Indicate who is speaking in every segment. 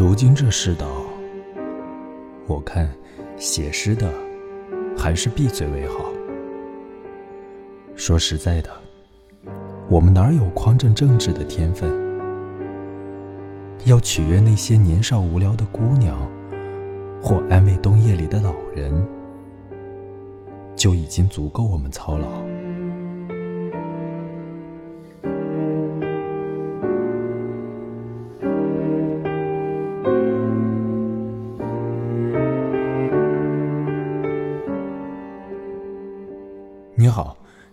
Speaker 1: 如今这世道，我看写诗的还是闭嘴为好。说实在的，我们哪有匡正政治的天分？要取悦那些年少无聊的姑娘，或安慰冬夜里的老人，就已经足够我们操劳。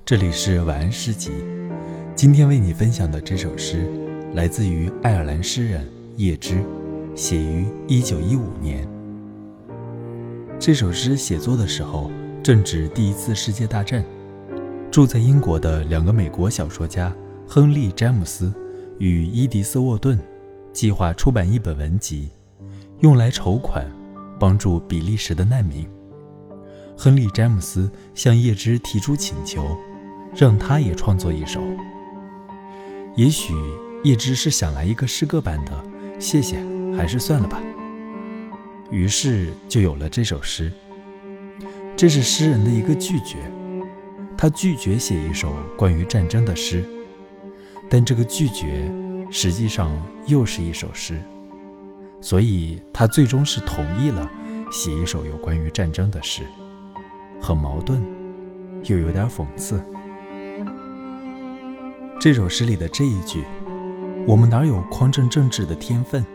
Speaker 1: 这里是晚安诗集。今天为你分享的这首诗，来自于爱尔兰诗人叶芝，写于一九一五年。这首诗写作的时候正值第一次世界大战，住在英国的两个美国小说家亨利·詹姆斯与伊迪丝·沃顿计划出版一本文集，用来筹款帮助比利时的难民。亨利·詹姆斯向叶芝提出请求，让他也创作一首。也许叶芝是想来一个诗歌版的，谢谢，还是算了吧。于是就有了这首诗。这是诗人的一个拒绝，他拒绝写一首关于战争的诗，但这个拒绝实际上又是一首诗，所以他最终是同意了写一首有关于战争的诗。很矛盾，又有点讽刺。这首诗里的这一句“我们哪有匡正政治的天分”，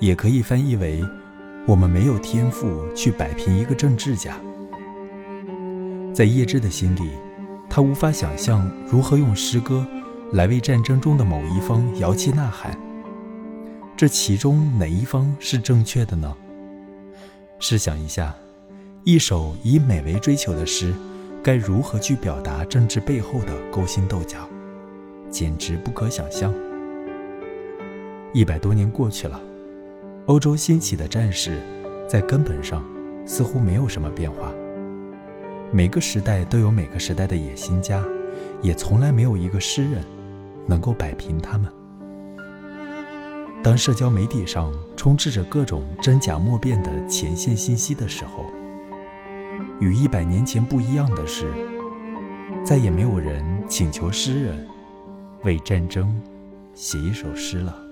Speaker 1: 也可以翻译为“我们没有天赋去摆平一个政治家”。在叶芝的心里，他无法想象如何用诗歌来为战争中的某一方摇旗呐喊。这其中哪一方是正确的呢？试想一下。一首以美为追求的诗，该如何去表达政治背后的勾心斗角？简直不可想象。一百多年过去了，欧洲兴起的战事，在根本上似乎没有什么变化。每个时代都有每个时代的野心家，也从来没有一个诗人能够摆平他们。当社交媒体上充斥着各种真假莫辨的前线信息的时候，与一百年前不一样的是，再也没有人请求诗人为战争写一首诗了。